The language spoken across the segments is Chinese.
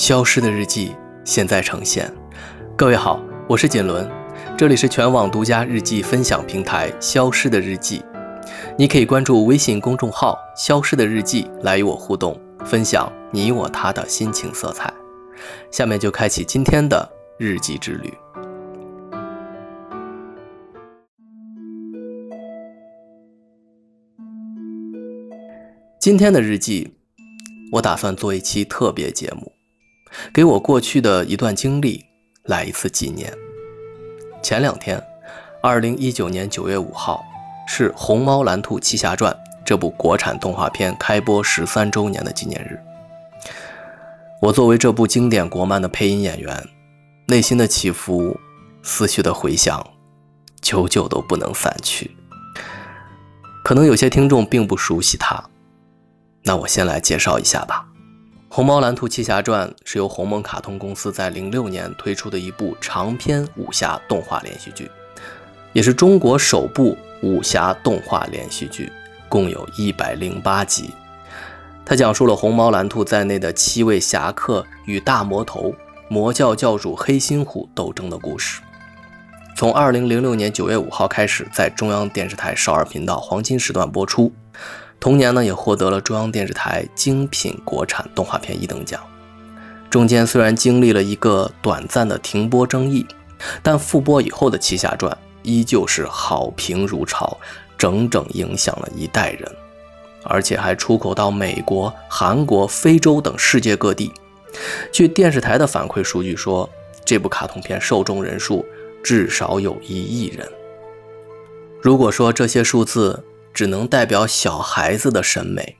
消失的日记现在呈现。各位好，我是锦纶，这里是全网独家日记分享平台《消失的日记》。你可以关注微信公众号“消失的日记”来与我互动，分享你我他的心情色彩。下面就开启今天的日记之旅。今天的日记，我打算做一期特别节目，给我过去的一段经历来一次纪念。前两天，二零一九年九月五号，是《虹猫蓝兔七侠传》这部国产动画片开播十三周年的纪念日。我作为这部经典国漫的配音演员，内心的起伏、思绪的回响，久久都不能散去。可能有些听众并不熟悉他。那我先来介绍一下吧，《虹猫蓝兔七侠传》是由鸿蒙卡通公司在零六年推出的一部长篇武侠动画连续剧，也是中国首部武侠动画连续剧，共有一百零八集。它讲述了虹猫蓝兔在内的七位侠客与大魔头魔教教主黑心虎斗争的故事。从二零零六年九月五号开始，在中央电视台少儿频道黄金时段播出。同年呢，也获得了中央电视台精品国产动画片一等奖。中间虽然经历了一个短暂的停播争议，但复播以后的《七侠传》依旧是好评如潮，整整影响了一代人，而且还出口到美国、韩国、非洲等世界各地。据电视台的反馈数据说，这部卡通片受众人数至少有一亿人。如果说这些数字，只能代表小孩子的审美，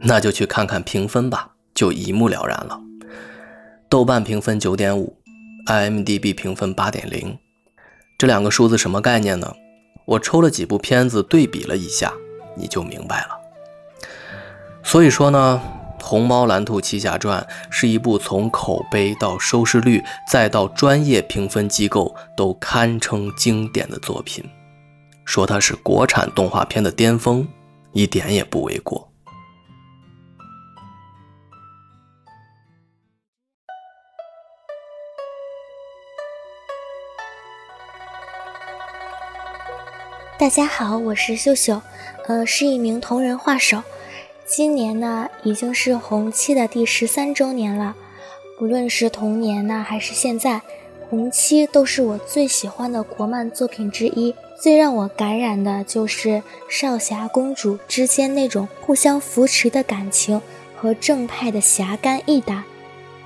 那就去看看评分吧，就一目了然了。豆瓣评分九点五，IMDB 评分八点零，这两个数字什么概念呢？我抽了几部片子对比了一下，你就明白了。所以说呢，《虹猫蓝兔七侠传》是一部从口碑到收视率再到专业评分机构都堪称经典的作品。说它是国产动画片的巅峰，一点也不为过。大家好，我是秀秀，呃，是一名同人画手。今年呢，已经是红七的第十三周年了。不论是童年呢，还是现在，红七都是我最喜欢的国漫作品之一。最让我感染的就是少侠公主之间那种互相扶持的感情和正派的侠肝义胆。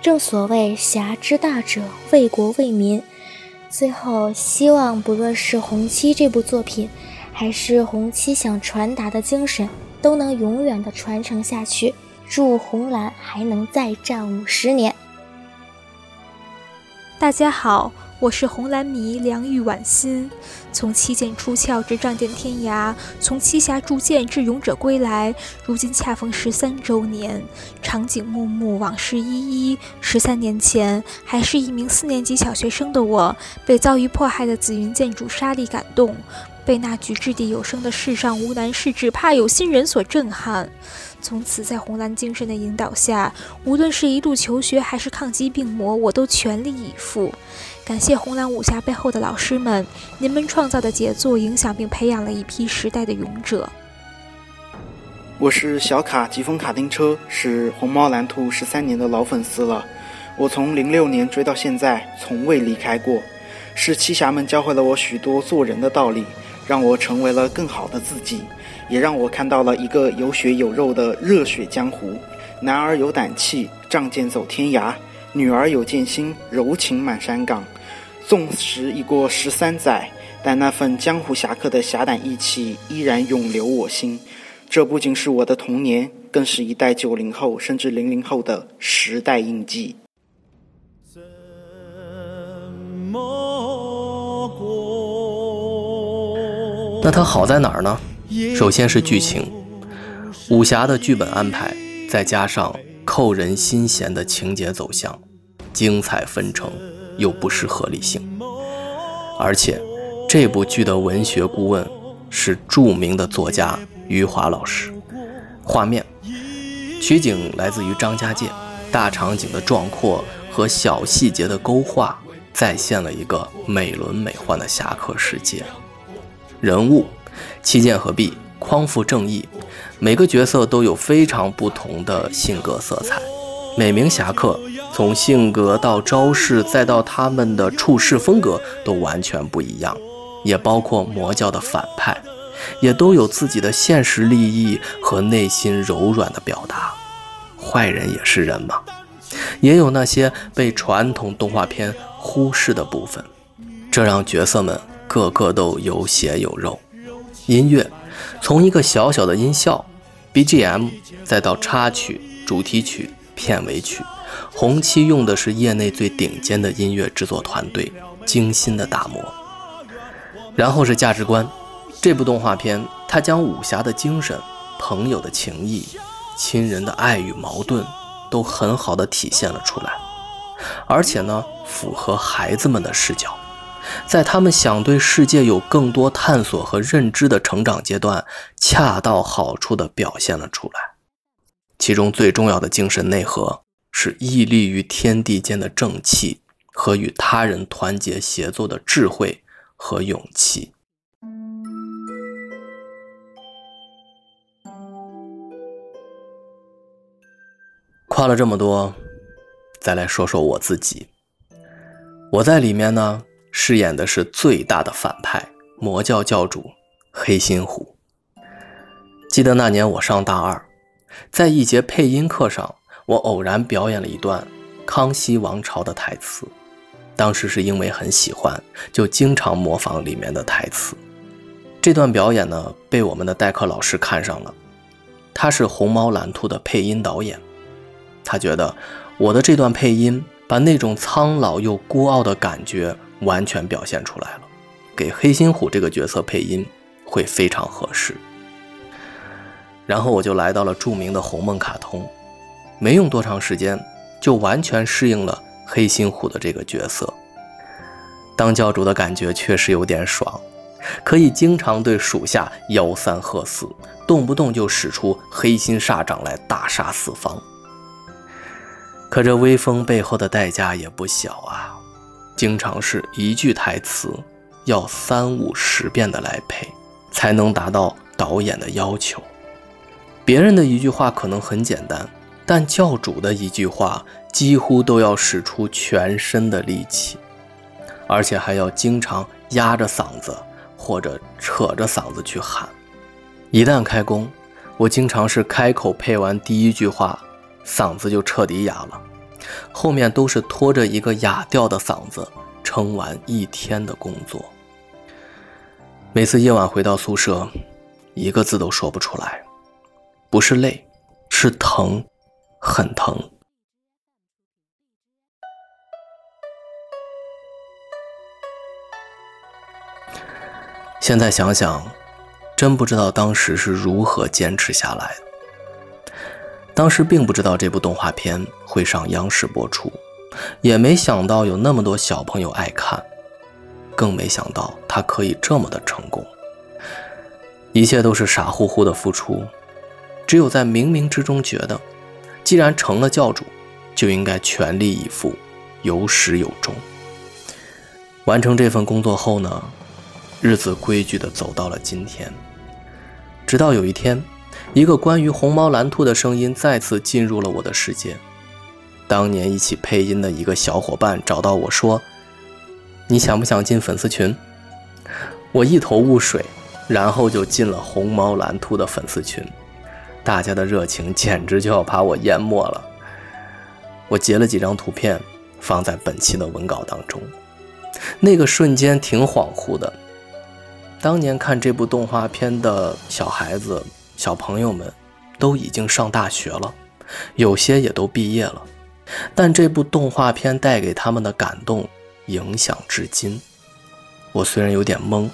正所谓侠之大者，为国为民。最后，希望不论是红七这部作品，还是红七想传达的精神，都能永远的传承下去。祝红蓝还能再战五十年。大家好。我是红蓝迷梁玉婉心，从七剑出鞘至仗剑天涯，从七侠铸剑至勇者归来，如今恰逢十三周年，场景幕幕，往事依依。十三年前，还是一名四年级小学生的我，被遭遇迫害的紫云剑主沙莉感动，被那句掷地有声的“世上无难事，只怕有心人”所震撼。从此，在红蓝精神的引导下，无论是一路求学还是抗击病魔，我都全力以赴。感谢红蓝武侠背后的老师们，您们创造的杰作影响并培养了一批时代的勇者。我是小卡疾风卡丁车，是红猫蓝兔十三年的老粉丝了。我从零六年追到现在，从未离开过。是七侠们教会了我许多做人的道理，让我成为了更好的自己。也让我看到了一个有血有肉的热血江湖，男儿有胆气，仗剑走天涯；女儿有剑心，柔情满山岗。纵使已过十三载，但那份江湖侠客的侠胆义气依然永留我心。这不仅是我的童年，更是一代九零后甚至零零后的时代印记。那它好在哪儿呢？首先是剧情，武侠的剧本安排，再加上扣人心弦的情节走向，精彩纷呈又不失合理性。而且，这部剧的文学顾问是著名的作家余华老师，画面、取景来自于张家界，大场景的壮阔和小细节的勾画，再现了一个美轮美奂的侠客世界。人物七剑合璧，匡扶正义，每个角色都有非常不同的性格色彩。每名侠客从性格到招式，再到他们的处事风格，都完全不一样。也包括魔教的反派，也都有自己的现实利益和内心柔软的表达。坏人也是人嘛，也有那些被传统动画片忽视的部分，这让角色们个个都有血有肉。音乐，从一个小小的音效 BGM，再到插曲、主题曲、片尾曲，红七用的是业内最顶尖的音乐制作团队精心的打磨。然后是价值观，这部动画片它将武侠的精神、朋友的情谊、亲人的爱与矛盾都很好的体现了出来，而且呢，符合孩子们的视角，在他们想对世界有更多探索和认知的成长阶段，恰到好处的表现了出来。其中最重要的精神内核是屹立于天地间的正气和与他人团结协作的智慧。和勇气。夸了这么多，再来说说我自己。我在里面呢，饰演的是最大的反派魔教教主黑心虎。记得那年我上大二，在一节配音课上，我偶然表演了一段康熙王朝的台词。当时是因为很喜欢，就经常模仿里面的台词。这段表演呢，被我们的代课老师看上了。他是《红猫蓝兔》的配音导演，他觉得我的这段配音把那种苍老又孤傲的感觉完全表现出来了，给黑心虎这个角色配音会非常合适。然后我就来到了著名的红梦卡通，没用多长时间，就完全适应了。黑心虎的这个角色，当教主的感觉确实有点爽，可以经常对属下吆三喝四，动不动就使出黑心煞掌来大杀四方。可这威风背后的代价也不小啊，经常是一句台词要三五十遍的来配，才能达到导演的要求。别人的一句话可能很简单，但教主的一句话。几乎都要使出全身的力气，而且还要经常压着嗓子或者扯着嗓子去喊。一旦开工，我经常是开口配完第一句话，嗓子就彻底哑了，后面都是拖着一个哑掉的嗓子撑完一天的工作。每次夜晚回到宿舍，一个字都说不出来，不是累，是疼，很疼。现在想想，真不知道当时是如何坚持下来的。当时并不知道这部动画片会上央视播出，也没想到有那么多小朋友爱看，更没想到它可以这么的成功。一切都是傻乎乎的付出，只有在冥冥之中觉得，既然成了教主，就应该全力以赴，有始有终。完成这份工作后呢？日子规矩的走到了今天，直到有一天，一个关于红猫蓝兔的声音再次进入了我的世界。当年一起配音的一个小伙伴找到我说：“你想不想进粉丝群？”我一头雾水，然后就进了红猫蓝兔的粉丝群。大家的热情简直就要把我淹没了。我截了几张图片放在本期的文稿当中，那个瞬间挺恍惚的。当年看这部动画片的小孩子、小朋友们，都已经上大学了，有些也都毕业了。但这部动画片带给他们的感动，影响至今。我虽然有点懵，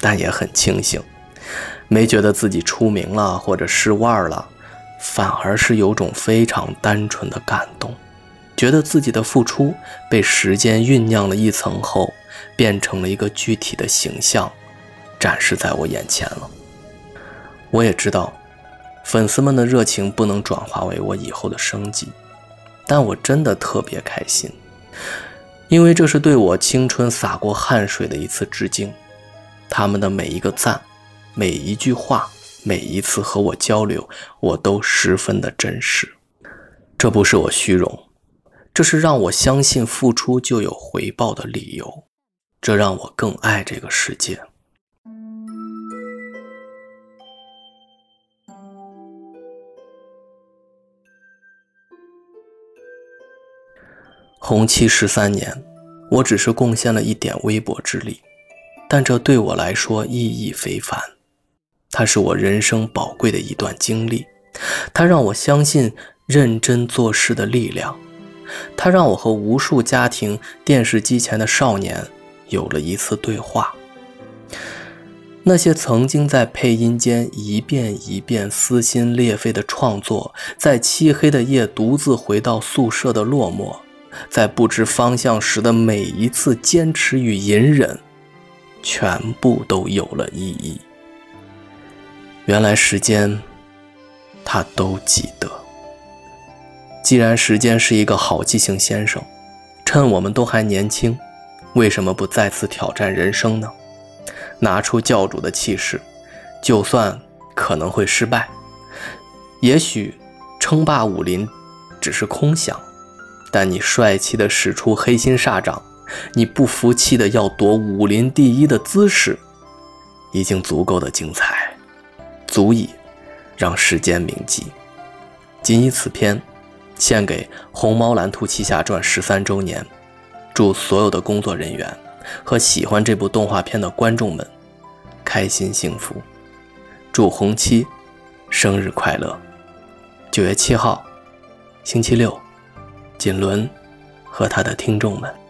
但也很庆幸，没觉得自己出名了或者失腕了，反而是有种非常单纯的感动，觉得自己的付出被时间酝酿了一层后，变成了一个具体的形象。展示在我眼前了。我也知道，粉丝们的热情不能转化为我以后的生计，但我真的特别开心，因为这是对我青春洒过汗水的一次致敬。他们的每一个赞，每一句话，每一次和我交流，我都十分的珍视。这不是我虚荣，这是让我相信付出就有回报的理由。这让我更爱这个世界。红七十三年，我只是贡献了一点微薄之力，但这对我来说意义非凡。它是我人生宝贵的一段经历，它让我相信认真做事的力量，它让我和无数家庭电视机前的少年有了一次对话。那些曾经在配音间一遍一遍撕心裂肺的创作，在漆黑的夜独自回到宿舍的落寞。在不知方向时的每一次坚持与隐忍，全部都有了意义。原来时间，他都记得。既然时间是一个好记性先生，趁我们都还年轻，为什么不再次挑战人生呢？拿出教主的气势，就算可能会失败，也许称霸武林只是空想。但你帅气的使出黑心煞掌，你不服气的要夺武林第一的姿势，已经足够的精彩，足以让世间铭记。仅以此篇，献给《红猫蓝兔七侠传》十三周年，祝所有的工作人员和喜欢这部动画片的观众们开心幸福。祝红七生日快乐！九月七号，星期六。锦纶和他的听众们。